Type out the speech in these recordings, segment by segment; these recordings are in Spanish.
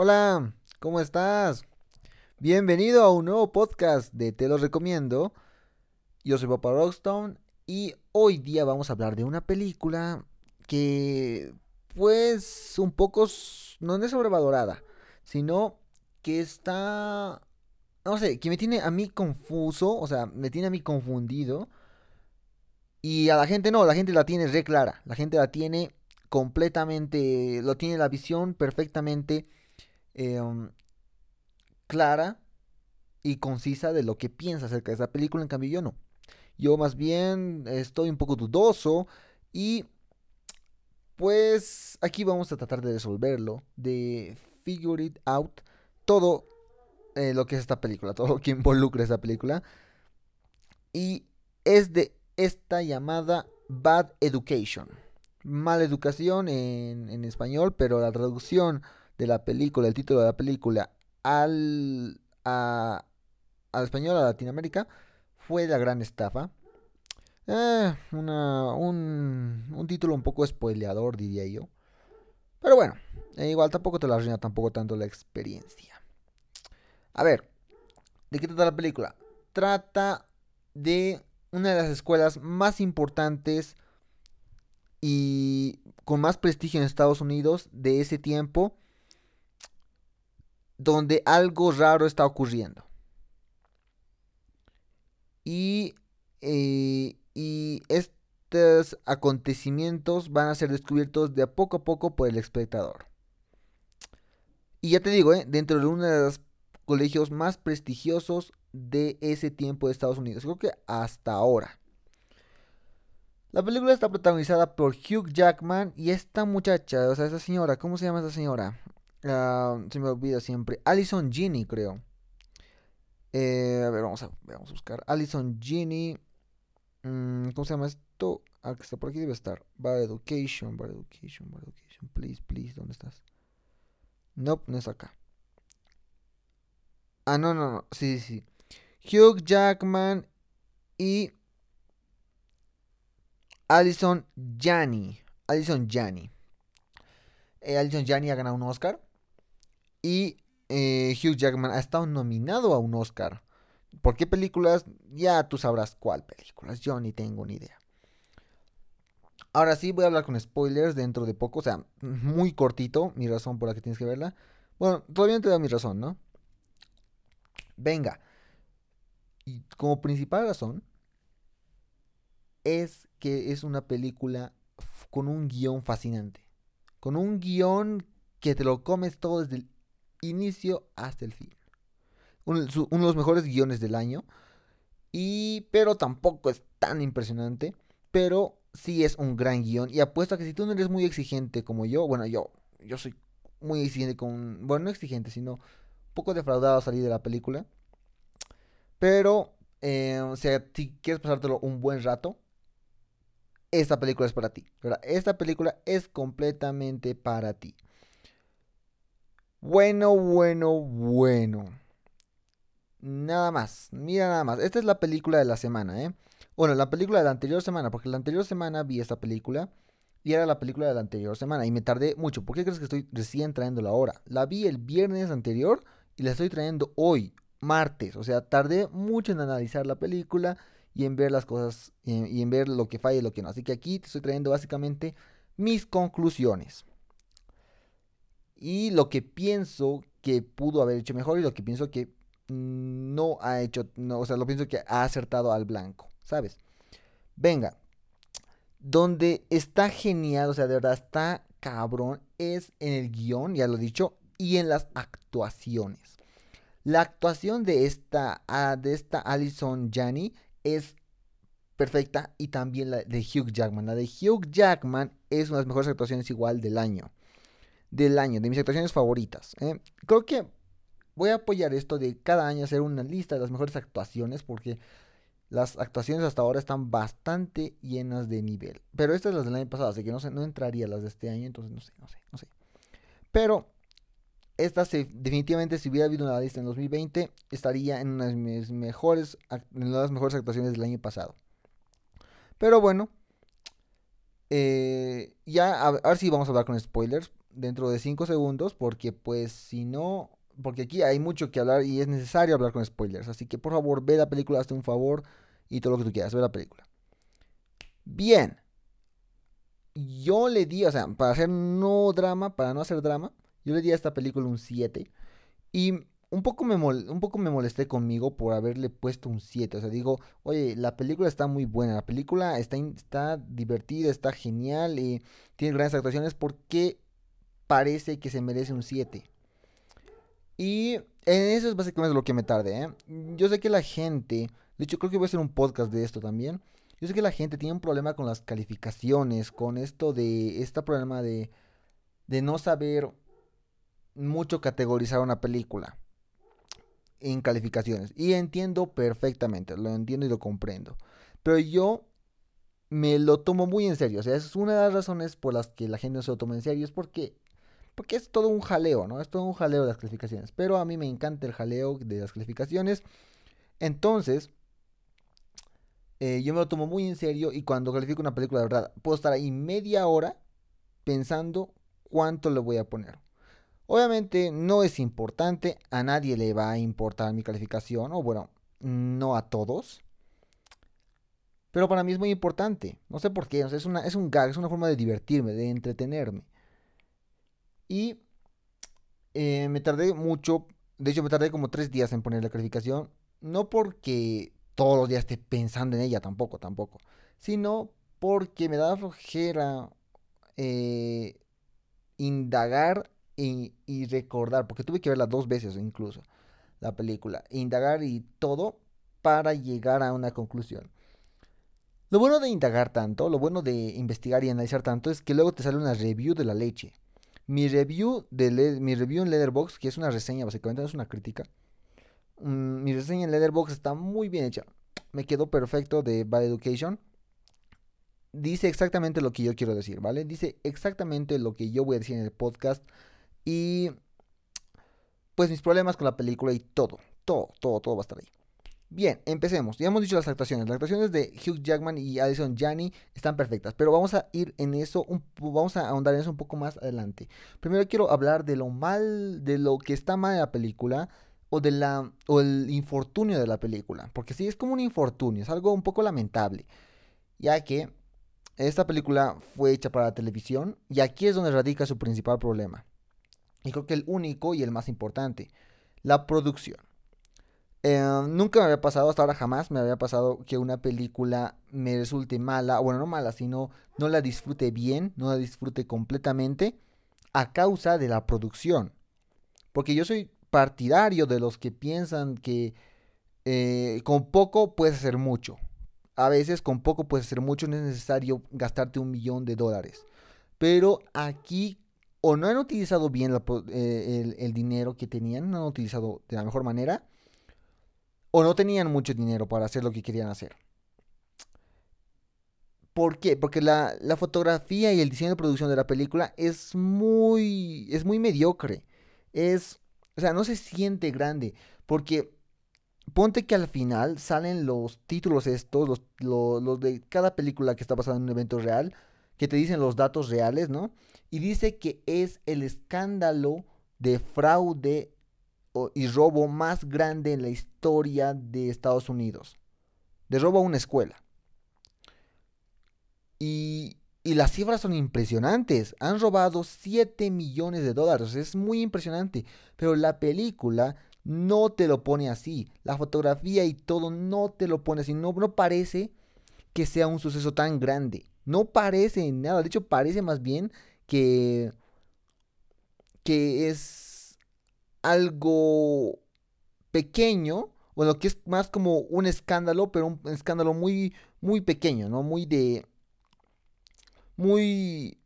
Hola, ¿cómo estás? Bienvenido a un nuevo podcast de Te lo recomiendo. Yo soy Papa Rockstone y hoy día vamos a hablar de una película que pues un poco no es sobrevalorada, sino que está no sé, que me tiene a mí confuso, o sea, me tiene a mí confundido. Y a la gente no, la gente la tiene re clara, la gente la tiene completamente, lo tiene la visión perfectamente Em, clara y concisa de lo que piensa acerca de esa película, en cambio yo no. Yo más bien estoy un poco dudoso y pues aquí vamos a tratar de resolverlo, de figure it out, todo eh, lo que es esta película, todo lo que involucra esa película. Y es de esta llamada Bad Education. Mala educación en, en español, pero la traducción de la película, el título de la película, al, al español, a Latinoamérica, fue La Gran Estafa. Eh, una, un, un, título un poco spoileador, diría yo. Pero bueno, eh, igual tampoco te la arruina tampoco tanto la experiencia. A ver, ¿de qué trata la película? Trata de una de las escuelas más importantes y con más prestigio en Estados Unidos de ese tiempo donde algo raro está ocurriendo. Y, eh, y estos acontecimientos van a ser descubiertos de a poco a poco por el espectador. Y ya te digo, eh, dentro de uno de los colegios más prestigiosos de ese tiempo de Estados Unidos. Creo que hasta ahora. La película está protagonizada por Hugh Jackman y esta muchacha, o sea, esa señora, ¿cómo se llama esa señora? Ah, se me olvida siempre. Alison Ginny, creo. Eh, a ver, vamos a, vamos a buscar. Alison Ginny. Mm, ¿Cómo se llama esto? Ah, que está por aquí debe estar. Bar Education, Bar Education, Bar Education. Please, please, ¿dónde estás? Nope, no es acá. Ah, no, no, no. Sí, sí, sí. Hugh Jackman y Alison Janney. Alison Janney. Eh, Alison Janney ha ganado un Oscar. Y eh, Hugh Jackman ha estado nominado a un Oscar. ¿Por qué películas? Ya tú sabrás cuál películas. Yo ni tengo ni idea. Ahora sí voy a hablar con spoilers dentro de poco. O sea, muy cortito. Mi razón por la que tienes que verla. Bueno, todavía no te da mi razón, ¿no? Venga. Y como principal razón es que es una película con un guion fascinante. Con un guion que te lo comes todo desde el inicio hasta el fin. Uno, de los mejores guiones del año. Y, pero tampoco es tan impresionante. Pero sí es un gran guion. Y apuesto a que si tú no eres muy exigente como yo, bueno, yo, yo soy muy exigente con. Bueno, no exigente, sino un poco defraudado a salir de la película. Pero, eh, o sea, si quieres pasártelo un buen rato, esta película es para ti. Esta película es completamente para ti. Bueno, bueno, bueno. Nada más, mira nada más. Esta es la película de la semana, ¿eh? Bueno, la película de la anterior semana, porque la anterior semana vi esta película y era la película de la anterior semana y me tardé mucho. ¿Por qué crees que estoy recién trayéndola ahora? La vi el viernes anterior y la estoy trayendo hoy, martes. O sea, tardé mucho en analizar la película y en ver las cosas y en ver lo que falla y lo que no. Así que aquí te estoy trayendo básicamente mis conclusiones y lo que pienso que pudo haber hecho mejor y lo que pienso que no ha hecho, no, o sea, lo pienso que ha acertado al blanco, ¿sabes? Venga, donde está genial, o sea, de verdad está cabrón, es en el guion, ya lo he dicho, y en las actuaciones. La actuación de esta, ah, de esta Alison Janney es perfecta y también la de Hugh Jackman. La de Hugh Jackman es una de las mejores actuaciones igual del año del año, de mis actuaciones favoritas. ¿eh? Creo que voy a apoyar esto de cada año hacer una lista de las mejores actuaciones porque las actuaciones hasta ahora están bastante llenas de nivel. Pero estas las del año pasado, así que no no entraría las de este año, entonces no sé, no sé, no sé. Pero estas definitivamente si hubiera habido una lista en 2020 estaría en una de mis mejores en las mejores actuaciones del año pasado. Pero bueno, eh, ya, a, ver si vamos a hablar con spoilers. Dentro de 5 segundos porque pues si no, porque aquí hay mucho que hablar y es necesario hablar con spoilers. Así que por favor ve la película, hazte un favor y todo lo que tú quieras, ve la película. Bien. Yo le di, o sea, para hacer no drama, para no hacer drama, yo le di a esta película un 7. Y un poco, me un poco me molesté conmigo por haberle puesto un 7. O sea, digo, oye, la película está muy buena, la película está, está divertida, está genial y tiene grandes actuaciones. ¿Por qué parece que se merece un 7? Y en eso es básicamente lo que me tarde. ¿eh? Yo sé que la gente, de hecho creo que voy a hacer un podcast de esto también. Yo sé que la gente tiene un problema con las calificaciones, con esto de, este problema de, de no saber mucho categorizar una película en calificaciones. Y entiendo perfectamente, lo entiendo y lo comprendo. Pero yo me lo tomo muy en serio. O sea, es una de las razones por las que la gente no se lo toma en serio. Es porque, porque es todo un jaleo, ¿no? Es todo un jaleo de las calificaciones. Pero a mí me encanta el jaleo de las calificaciones. Entonces, eh, yo me lo tomo muy en serio. Y cuando califico una película de verdad, puedo estar ahí media hora pensando cuánto le voy a poner. Obviamente no es importante, a nadie le va a importar mi calificación, o bueno, no a todos. Pero para mí es muy importante. No sé por qué, es, una, es un gag, es una forma de divertirme, de entretenerme. Y eh, me tardé mucho, de hecho me tardé como tres días en poner la calificación. No porque todos los días esté pensando en ella, tampoco, tampoco. Sino porque me da flojera eh, indagar y, recordar, porque tuve que verla dos veces incluso, la película, indagar y todo para llegar a una conclusión. Lo bueno de indagar tanto, lo bueno de investigar y analizar tanto es que luego te sale una review de la leche. Mi review, de mi review en Leatherbox, que es una reseña, básicamente no es una crítica. Mm, mi reseña en Leatherbox está muy bien hecha. Me quedó perfecto de Bad Education. Dice exactamente lo que yo quiero decir, ¿vale? Dice exactamente lo que yo voy a decir en el podcast y pues mis problemas con la película y todo, todo, todo, todo va a estar ahí. Bien, empecemos. Ya hemos dicho las actuaciones. Las actuaciones de Hugh Jackman y Alison Janney están perfectas, pero vamos a ir en eso, vamos a ahondar en eso un poco más adelante. Primero quiero hablar de lo mal, de lo que está mal en la película o de la o el infortunio de la película, porque sí es como un infortunio, es algo un poco lamentable, ya que esta película fue hecha para la televisión y aquí es donde radica su principal problema. Y creo que el único y el más importante, la producción. Eh, nunca me había pasado, hasta ahora jamás me había pasado que una película me resulte mala, bueno, no mala, sino no la disfrute bien, no la disfrute completamente a causa de la producción. Porque yo soy partidario de los que piensan que eh, con poco puedes hacer mucho. A veces con poco puedes hacer mucho, no es necesario gastarte un millón de dólares. Pero aquí o no han utilizado bien eh, el, dinero que tenían, no han utilizado de la mejor manera, o no tenían mucho dinero para hacer lo que querían hacer. ¿Por qué? Porque la, fotografía y el diseño de producción de la película es muy, es muy mediocre. Es, o sea, no se siente grande. Porque ponte que al final salen los títulos estos, los, los de cada película que está basada en un evento real, que te dicen los datos reales, ¿no? y dice que es el escándalo de fraude y robo más grande en la historia de Estados Unidos. De robo a una escuela. Y, y las cifras son impresionantes. Han robado 7 millones de dólares. Es muy impresionante. Pero la película no te lo pone así. La fotografía y todo no te lo pone así. No, no parece que sea un suceso tan grande. No parece nada. De hecho, parece más bien que, que es algo pequeño, bueno, que es más como un escándalo, pero un escándalo muy, muy pequeño, ¿no? Muy de, muy,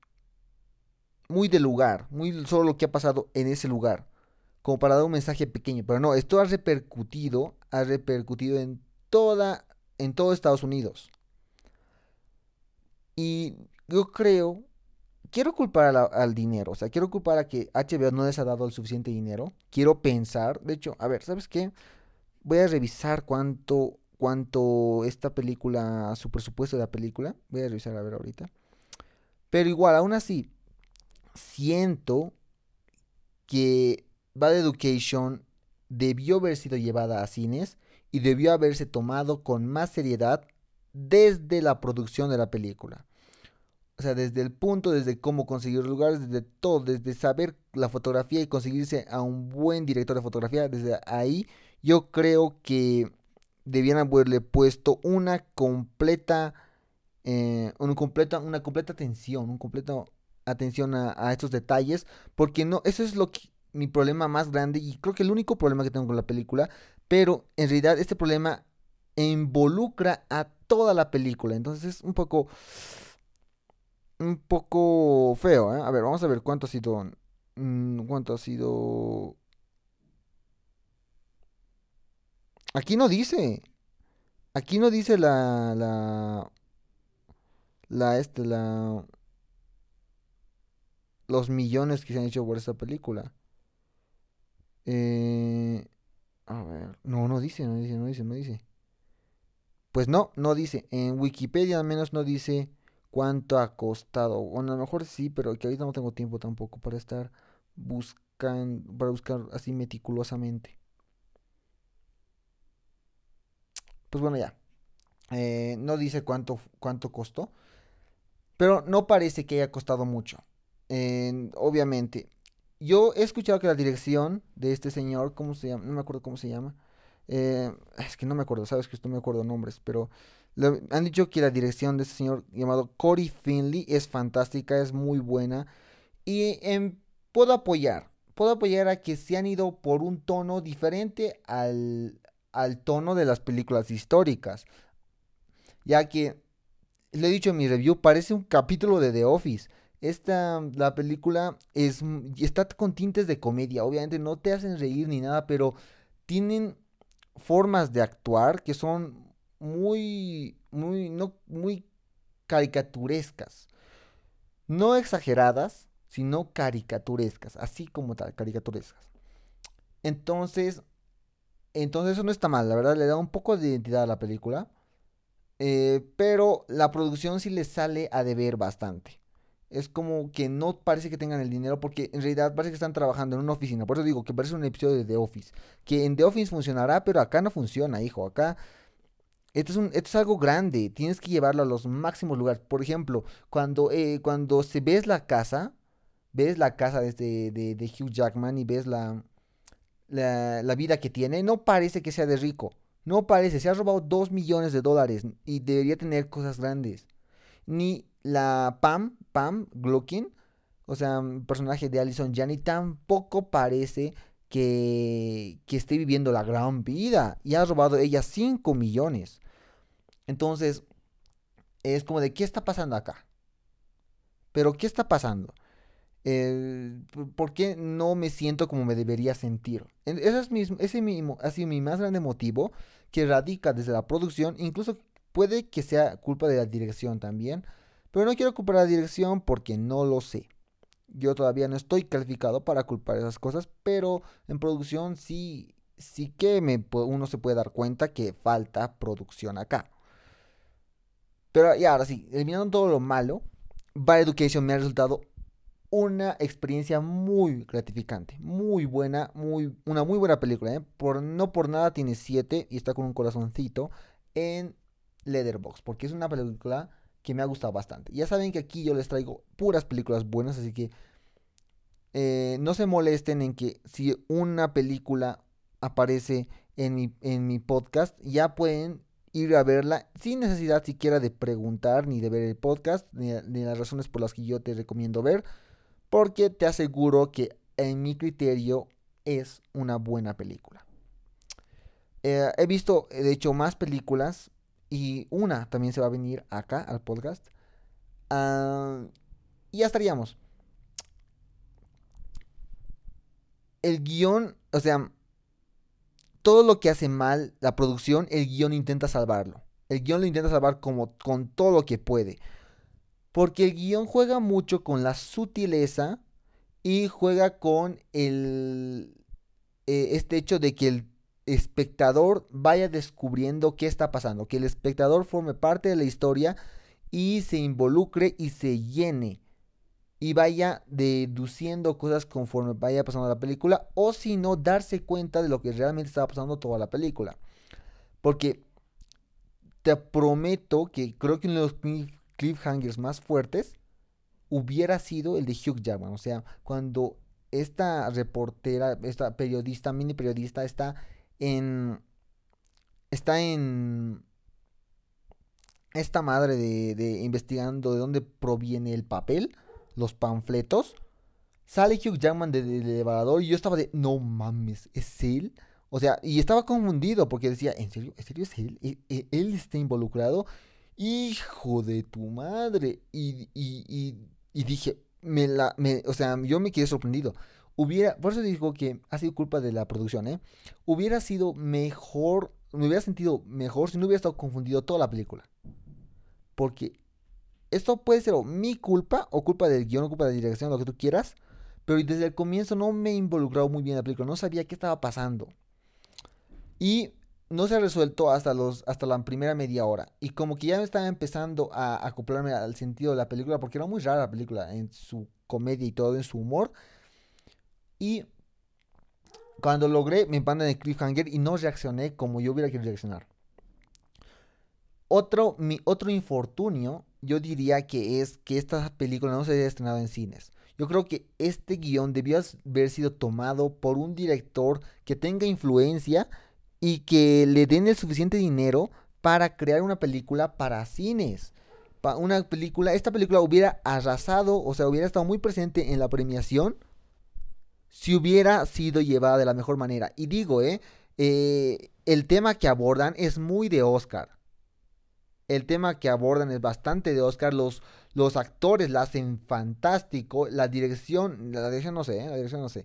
muy de lugar, muy solo lo que ha pasado en ese lugar, como para dar un mensaje pequeño, pero no, esto ha repercutido, ha repercutido en toda, en todo Estados Unidos. Y yo creo quiero culpar al dinero, o sea, quiero culpar a que HBO no les ha dado el suficiente dinero. Quiero pensar, de hecho, a ver, ¿sabes qué? Voy a revisar cuánto, cuánto esta película, su presupuesto de la película. Voy a revisar a ver ahorita. Pero igual, aún así, siento que Bad Education debió haber sido llevada a cines y debió haberse tomado con más seriedad desde la producción de la película. O sea, desde el punto, desde cómo conseguir lugares, desde todo, desde saber la fotografía y conseguirse a un buen director de fotografía, desde ahí yo creo que debían haberle puesto una completa, eh, completa, una completa atención, un completo atención a, a, estos detalles, porque no, eso es lo que mi problema más grande y creo que el único problema que tengo con la película, pero en realidad este problema involucra a toda la película, entonces es un poco un poco feo, ¿eh? A ver, vamos a ver cuánto ha sido mm, cuánto ha sido Aquí no dice. Aquí no dice la la la este la los millones que se han hecho por esta película. Eh, a ver, no, no dice, no dice, no dice, no dice. Pues no, no dice. En Wikipedia al menos no dice cuánto ha costado. Bueno, a lo mejor sí, pero que ahorita no tengo tiempo tampoco para estar buscando, para buscar así meticulosamente. Pues bueno, ya. Eh, no dice cuánto, cuánto costó. Pero no parece que haya costado mucho. obviamente, yo he escuchado que la dirección de este señor, ¿cómo se llama? No me acuerdo cómo se llama. Eh, es que no me acuerdo, sabes que no me acuerdo nombres, pero han dicho que la dirección de este señor llamado Cory Finley es fantástica, es muy buena. Y em, puedo apoyar, puedo apoyar a que se han ido por un tono diferente al, al tono de las películas históricas. Ya que, lo he dicho en mi review, parece un capítulo de The Office. Esta, la película es, está con tintes de comedia. Obviamente no te hacen reír ni nada, pero tienen formas de actuar que son muy, muy, no, muy caricaturescas. No exageradas, sino caricaturescas, así como caricaturescas. Entonces, entonces eso no está mal, la verdad le da un poco de identidad a la película. Eh, pero la producción sí le sale a deber bastante es como que no parece que tengan el dinero porque en realidad parece que están trabajando en una oficina. Por eso digo que parece un episodio de The Office. Que en The Office funcionará, pero acá no funciona, hijo. Acá esto es, algo grande. Tienes que llevarlo a los máximos lugares. Por ejemplo, cuando, eh, cuando se ves la casa, ves la casa de, este, de, Hugh Jackman y ves la, la, la vida que tiene, no parece que sea de rico. No parece. Se ha robado 2 millones de dólares y debería tener cosas grandes. Ni la Pam, Pam Gluckin, o sea, personaje de Alison Janney, tampoco parece que, que esté viviendo la gran vida. Y ha robado ella 5 millones. Entonces, es como de, ¿qué está pasando acá? Pero, ¿qué está pasando? ¿Por qué no me siento como me debería sentir? Ese es mi, ese mismo, ha sido mi más grande motivo que radica desde la producción. Incluso puede que sea culpa de la dirección también. Pero no quiero culpar a la dirección porque no lo sé. Yo todavía no estoy calificado para culpar esas cosas, pero en producción sí, sí que me, uno se puede dar cuenta que falta producción acá. Pero ya, ahora sí, eliminando todo lo malo, Bad Education me ha resultado una experiencia muy gratificante, muy buena, muy, una muy buena película. ¿eh? Por, no por nada tiene 7 y está con un corazoncito en Leatherbox, porque es una película que me ha gustado bastante. Ya saben que aquí yo les traigo puras películas buenas, así que eh, no se molesten en que si una película aparece en mi, en mi podcast, ya pueden ir a verla sin necesidad siquiera de preguntar ni de ver el podcast, ni, las razones por las que yo te recomiendo ver, porque te aseguro que en mi criterio es una buena película. Eh, he visto, de hecho, más películas y una también se va a venir acá al podcast. Ah, y ya estaríamos. El guion, o sea, todo lo que hace mal la producción, el guion intenta salvarlo. El guion lo intenta salvar como con todo lo que puede. Porque el guion juega mucho con la sutileza y juega con el eh, este hecho de que el espectador vaya descubriendo qué está pasando, que el espectador forme parte de la historia y se involucre y se llene y vaya deduciendo cosas conforme vaya pasando la película o si no darse cuenta de lo que realmente estaba pasando toda la película. Porque te prometo que creo que uno de los cliffhangers más fuertes hubiera sido el de Hugh Jackman. O sea, cuando esta reportera, esta periodista, mini periodista, está en. Está en. Esta madre de, de investigando de dónde proviene el papel los panfletos, sale Hugh Jackman del elevador y yo estaba de, no mames, ¿es él? O sea, y estaba confundido porque decía, ¿en serio? ¿En serio es él? ¿E, e, ¿Él está involucrado? Hijo de tu madre. Y, y, y, dije, me la, me, o sea, yo me quedé sorprendido. Hubiera, por eso digo que ha sido culpa de la producción, ¿eh? Hubiera sido mejor, me hubiera sentido mejor si no hubiera estado confundido toda la película. Porque esto puede ser mi culpa o culpa del guion o culpa de la dirección, lo que tú quieras. Pero desde el comienzo no me he involucrado muy bien en la película. No sabía qué estaba pasando. Y no se ha resuelto hasta, los, hasta la primera media hora. Y como que ya me estaba empezando a acoplarme al sentido de la película. Porque era muy rara la película en su comedia y todo, en su humor. Y cuando logré, me en el cliffhanger y no reaccioné como yo hubiera querido reaccionar. Otro, mi, otro infortunio yo diría que es que esta película no se haya estrenado en cines. Yo creo que este guion debió haber sido tomado por un director que tenga influencia y que le den el suficiente dinero para crear una película para cines. una película, esta película hubiera arrasado, o sea, hubiera estado muy presente en la premiación si hubiera sido llevada de la mejor manera. Y digo, eh, eh el tema que abordan es muy de Oscar el tema que abordan es bastante de Oscar. Los, los actores la hacen fantástico. La dirección, la dirección no sé, ¿eh? la dirección no sé.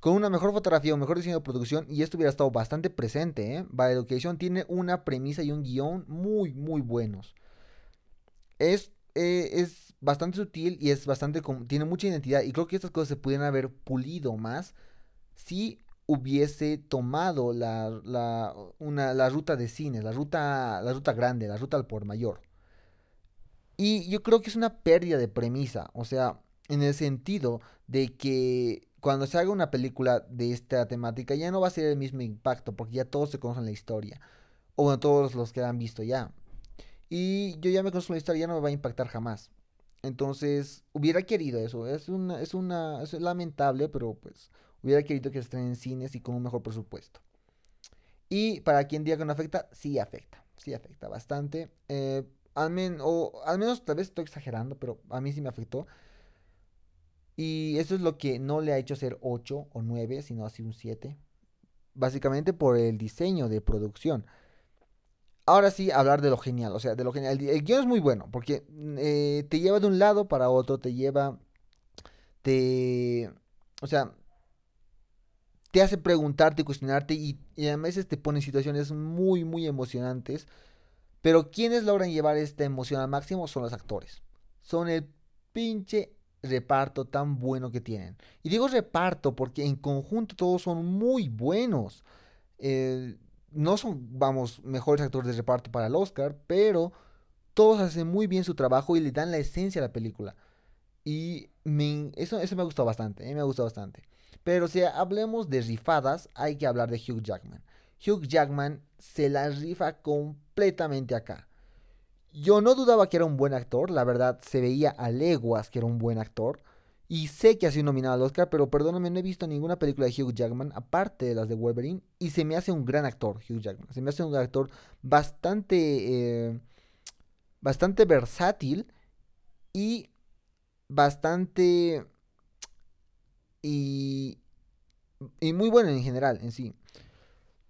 Con una mejor fotografía, un mejor diseño de producción, y esto hubiera estado bastante presente, ¿eh? By Education tiene una premisa y un guion muy, muy buenos. Es, eh, es bastante sutil y es bastante. Tiene mucha identidad, y creo que estas cosas se pudieran haber pulido más si hubiese tomado la, la, una, la ruta de cine, la ruta, la ruta grande, la ruta al por mayor. Y yo creo que es una pérdida de premisa, o sea, en el sentido de que cuando se haga una película de esta temática ya no va a ser el mismo impacto, porque ya todos se conocen la historia, o bueno, todos los que han visto ya. Y yo ya me conozco la historia, ya no me va a impactar jamás. Entonces, hubiera querido eso. Es una, es una, es lamentable, pero pues Hubiera querido que se estrenen en cines y con un mejor presupuesto. Y para quien diga que no afecta, sí afecta. Sí afecta bastante. Eh, al, menos tal vez estoy exagerando, pero a mí sí me afectó. Y eso es lo que no le ha hecho ser 8 o 9, sino así un 7. Básicamente por el diseño de producción. Ahora sí, hablar de lo genial. O sea, de lo genial. El, guion es muy bueno porque eh, te lleva de un lado para otro, te lleva. Te. O sea, te hace preguntarte, cuestionarte y, a veces te pone en situaciones muy, muy emocionantes. Pero quienes logran llevar esta emoción al máximo son los actores. Son el pinche reparto tan bueno que tienen. Y digo reparto porque en conjunto todos son muy buenos. Eh, no son, vamos, mejores actores de reparto para el Oscar, pero todos hacen muy bien su trabajo y le dan la esencia a la película. Y eso, eso me ha gustado bastante, eh, me ha bastante. Pero si hablemos de rifadas, hay que hablar de Hugh Jackman. Hugh Jackman se la rifa completamente acá. Yo no dudaba que era un buen actor, la verdad se veía a leguas que era un buen actor. Y sé que ha sido nominado al Oscar, pero perdóname, no he visto ninguna película de Hugh Jackman, aparte de las de Wolverine, y se me hace un gran actor, Hugh Jackman. Se me hace un actor bastante, eh, bastante versátil y bastante y, y muy bueno en general, en sí.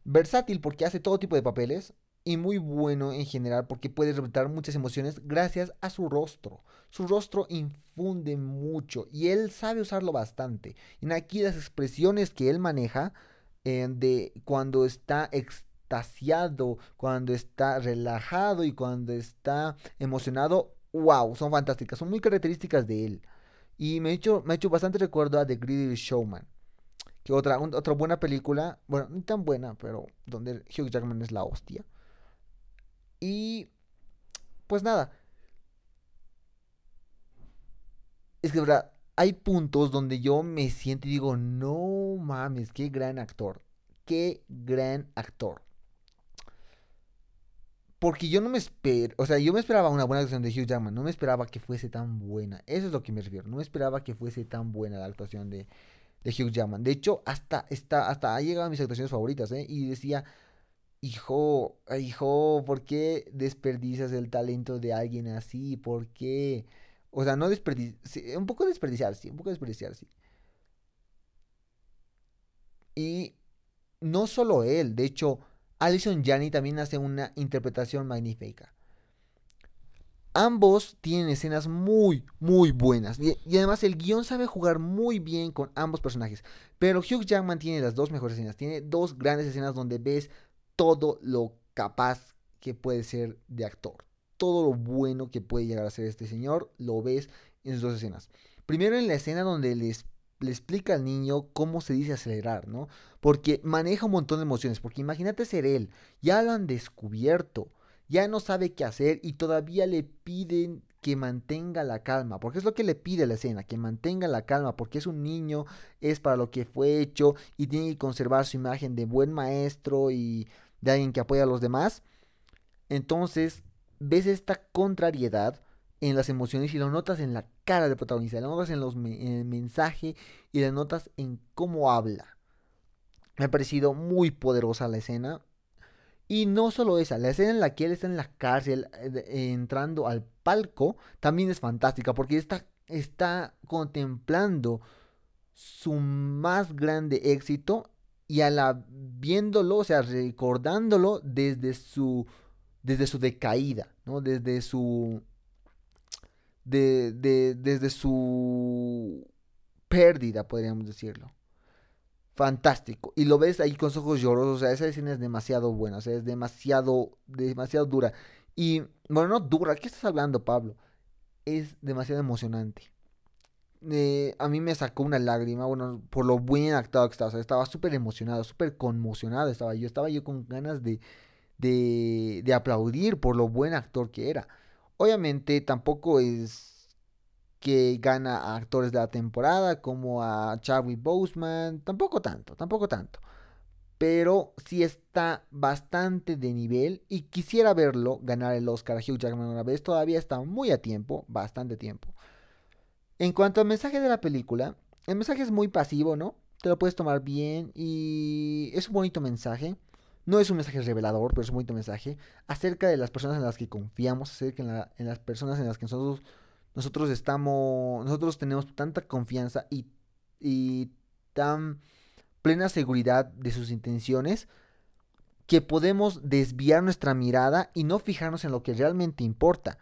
Versátil porque hace todo tipo de papeles y muy bueno en general porque puede representar muchas emociones gracias a su rostro. Su rostro infunde mucho y él sabe usarlo bastante. Y aquí las expresiones que él maneja eh, de cuando está extasiado, cuando está relajado y cuando está emocionado, wow, son fantásticas, son muy características de él. Y me ha hecho, me hecho bastante recuerdo a The Greedy Showman. Que otra, otra buena película, bueno, no tan buena, pero donde Hugh Jackman es la hostia. Y pues nada. es que, verdad, hay puntos donde yo me siento y digo, no mames, qué gran actor. Qué gran actor. Porque yo no me espero, o sea, yo me esperaba una buena actuación de Hugh Jackman, no me esperaba que fuese tan buena. Eso es lo que me refiero, no me esperaba que fuese tan buena la actuación de, de Hugh Jackman. De hecho, hasta, está, hasta ha llegado a mis actuaciones favoritas, ¿eh? Y decía, hijo, hijo, ¿por qué desperdicias el talento de alguien así? ¿Por qué? O sea, no desperdiciar, un poco desperdiciar, sí, un poco desperdiciar, sí. Y no solo él, de hecho, Alison Janney también hace una interpretación magnífica. Ambos tienen escenas muy, muy buenas. Y, además el guion sabe jugar muy bien con ambos personajes. Pero Hugh Jackman tiene las dos mejores escenas. Tiene dos grandes escenas donde ves todo lo capaz que puede ser de actor. Todo lo bueno que puede llegar a ser este señor lo ves en sus dos escenas. Primero en la escena donde les le explica al niño cómo se dice acelerar, ¿no? Porque maneja un montón de emociones, porque imagínate ser él, ya lo han descubierto, ya no sabe qué hacer y todavía le piden que mantenga la calma, porque es lo que le pide la escena, que mantenga la calma, porque es un niño, es para lo que fue hecho y tiene que conservar su imagen de buen maestro y de alguien que apoya a los demás. Entonces, ves esta contrariedad en las emociones y lo notas en la cara del protagonista, lo notas en, los, en el mensaje y lo notas en cómo habla. Me ha parecido muy poderosa la escena. Y no solo esa, la escena en la que él está en la cárcel eh, entrando al palco también es fantástica porque está, está contemplando su más grande éxito y a la viéndolo, o sea, recordándolo desde su desde su decaída, ¿no? Desde su de, de, desde su pérdida, podríamos decirlo. Fantástico. Y lo ves ahí con ojos llorosos. O sea, esa escena es demasiado buena. O sea, es demasiado, demasiado dura. Y, bueno, no dura. ¿Qué estás hablando, Pablo? Es demasiado emocionante. Eh, a mí me sacó una lágrima, bueno, por lo buen actuado que estaba. Estaba súper emocionado, súper conmocionado estaba yo. Estaba yo con ganas de, de, de aplaudir por lo buen actor que era. Obviamente tampoco es que gana a actores de la temporada como a Chadwick Boseman, tampoco tanto, tampoco tanto. Pero sí está bastante de nivel y quisiera verlo ganar el Oscar a Hugh Jackman una vez. Todavía está muy a tiempo, bastante tiempo. En cuanto al mensaje de la película, el mensaje es muy pasivo, ¿no? Te lo puedes tomar bien y es un bonito mensaje. No es un mensaje revelador, pero es un bonito mensaje acerca de las personas en las que confiamos, acerca de en las personas en las que nosotros, nosotros estamos, nosotros tenemos tanta confianza y, y tan plena seguridad de sus intenciones que podemos desviar nuestra mirada y no fijarnos en lo que realmente importa.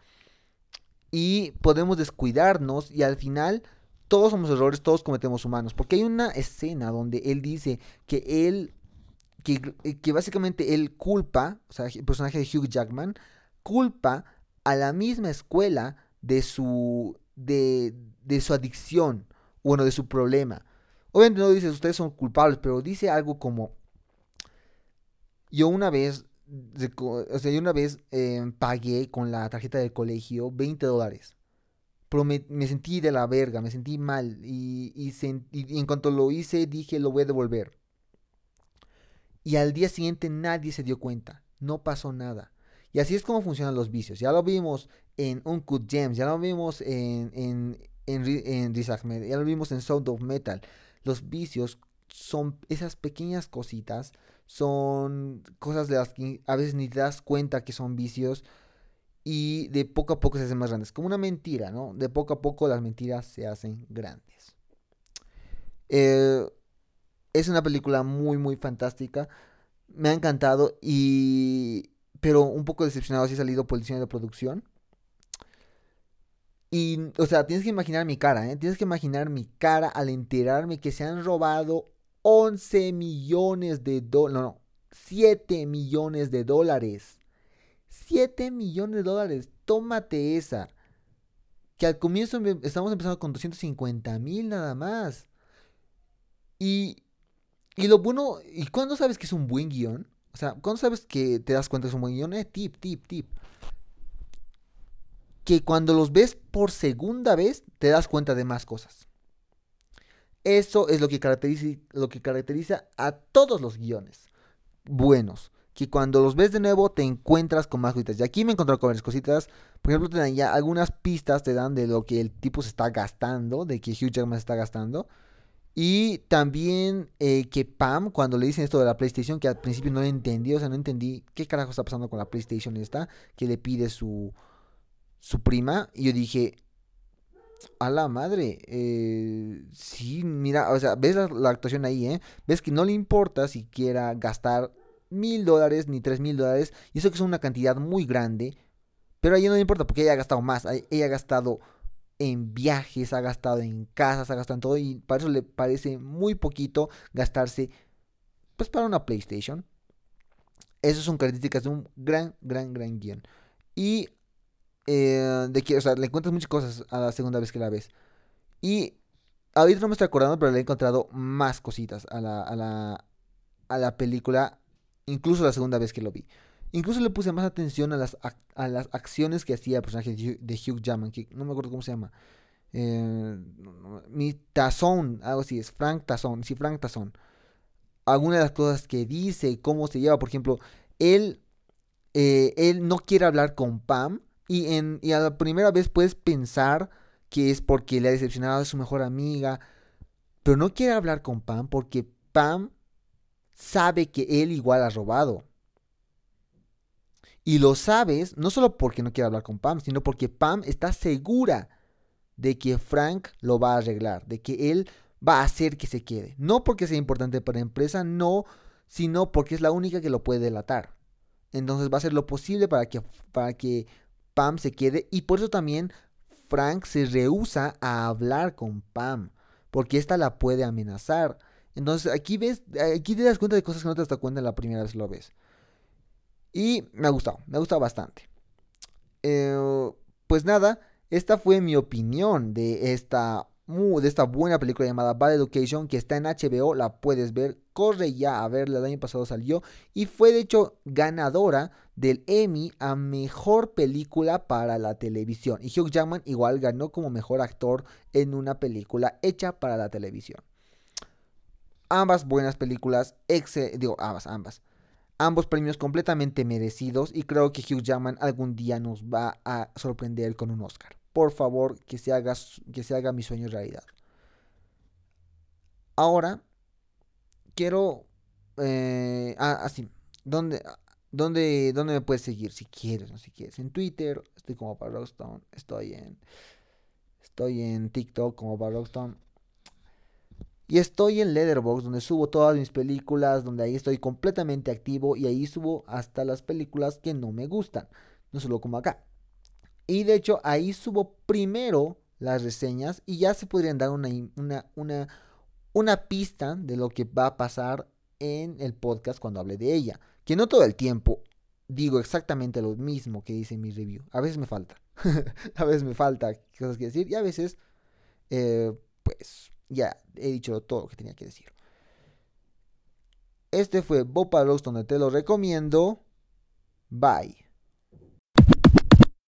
Y podemos descuidarnos y al final todos somos errores, todos cometemos humanos. Porque hay una escena donde él dice que él eh, que, básicamente él culpa, o sea, el personaje de Hugh Jackman, culpa a la misma escuela de su, de, de su adicción, bueno, de su problema. Obviamente no dice ustedes son culpables, pero dice algo como, yo una vez, o sea, yo una vez em, pagué con la tarjeta del colegio 20 dólares. Pero me, sentí de la verga, me sentí mal. Y, y en cuanto lo hice, dije, lo voy a devolver. Y al día siguiente nadie se dio cuenta, no pasó nada. Y así es como funcionan los vicios. Ya lo vimos en Uncut Gems, ya lo vimos en, en, en, ya lo vimos en Sound of Metal. Los vicios son esas pequeñas cositas, son cosas de las que a veces ni te das cuenta que son vicios y de poco a poco se hacen más grandes. Como una mentira, ¿no? De poco a poco las mentiras se hacen grandes. Eh, es una película muy, muy fantástica. Me ha encantado y... Pero un poco decepcionado si ha salido por el diseño de producción. Y, o sea, tienes que imaginar mi cara, ¿eh? Tienes que imaginar mi cara al enterarme que se han robado 11 millones de dólares. No, no, 7 millones de dólares. 7 millones de dólares. Tómate esa. Que al comienzo estamos empezando con 250 mil nada más. Y y lo bueno, ¿y cuándo sabes que es un buen guion? O sea, ¿cuándo sabes que te das cuenta que es un buen guion? Eh, tip, tip, tip. que cuando los ves por segunda vez te das cuenta de más cosas. Eso es lo que caracteriza, lo que caracteriza a todos los guiones buenos. Que cuando los ves de nuevo te encuentras con más cositas. Y aquí me he con varias cositas. Por ejemplo, te dan ya algunas pistas, te dan de lo que el tipo se está gastando, de que Hugh Jackman se está gastando. Y también eh, que Pam, cuando le dicen esto de la PlayStation, que al principio no entendí, o sea, no entendí qué carajo está pasando con la PlayStation esta, que le pide su, su prima. Y yo dije, a la madre, eh, sí, mira, o sea, ves la, actuación ahí, ¿eh? Ves que no le importa siquiera gastar mil dólares ni tres mil dólares, y eso que es una cantidad muy grande, pero a no le importa porque ella ha gastado más, ella ha gastado en viajes, ha gastado en casas, ha gastado en todo y para eso le parece muy poquito gastarse pues para una PlayStation. Esas son características de un gran, gran, gran guion. Y eh, de que, o sea, le encuentras muchas cosas a la segunda vez que la ves. Y ahorita no me estoy acordando, pero le he encontrado más cositas a la, a la, a la película, incluso la segunda vez que lo vi. Incluso le puse más atención a las, a, las acciones que hacía el personaje de Hugh Jackman, que no me acuerdo cómo se llama. Eh, mi Tazón, algo así, es Frank Tazón, sí, Frank Tazón. Algunas de las cosas que dice, cómo se lleva, por ejemplo, él, eh, él no quiere hablar con Pam y, en, y a la primera vez puedes pensar que es porque le ha decepcionado a su mejor amiga, pero no quiere hablar con Pam porque Pam sabe que él igual ha robado. Y lo sabes no solo porque no quiere hablar con Pam, sino porque Pam está segura de que Frank lo va a arreglar, de que él va a hacer que se quede. No porque sea importante para la empresa, no, sino porque es la única que lo puede delatar. Entonces va a hacer lo posible para que, para que Pam se quede y por eso también Frank se rehúsa a hablar con Pam, porque ésta la puede amenazar. Entonces aquí ves, aquí te das cuenta de cosas que no te das cuenta la primera vez que lo ves. Y me ha gustado, me ha gustado bastante. Eh, pues nada, esta fue mi opinión de esta, de esta buena película llamada Bad Education que está en HBO, la puedes ver, corre ya a verla, el año pasado salió y fue de hecho ganadora del Emmy a Mejor Película para la Televisión. Y Hugh Jackman igual ganó como Mejor Actor en una película hecha para la televisión. Ambas buenas películas, digo, ambas, ambas Ambos premios completamente merecidos y creo que Hugh Jackman algún día nos va a sorprender con un Oscar. Por favor, que se haga, que se haga mi sueño realidad. Ahora, quiero... Eh, ah, así. ¿Dónde, dónde, ¿Dónde me puedes seguir? Si quieres, no si quieres. En Twitter, estoy como Rockstone. Estoy en... Estoy en TikTok como Rockstone. Y estoy en Letterboxd, donde subo todas mis películas, donde ahí estoy completamente activo y ahí subo hasta las películas que no me gustan. No solo como acá. Y de hecho ahí subo primero las reseñas y ya se podrían dar una, una, una, una pista de lo que va a pasar en el podcast cuando hable de ella. Que no todo el tiempo digo exactamente lo mismo que dice mi review. A veces me falta. a veces me falta cosas que decir y a veces, eh, pues ya he dicho todo lo que tenía que decir. Este fue Bob donde te lo recomiendo. Bye.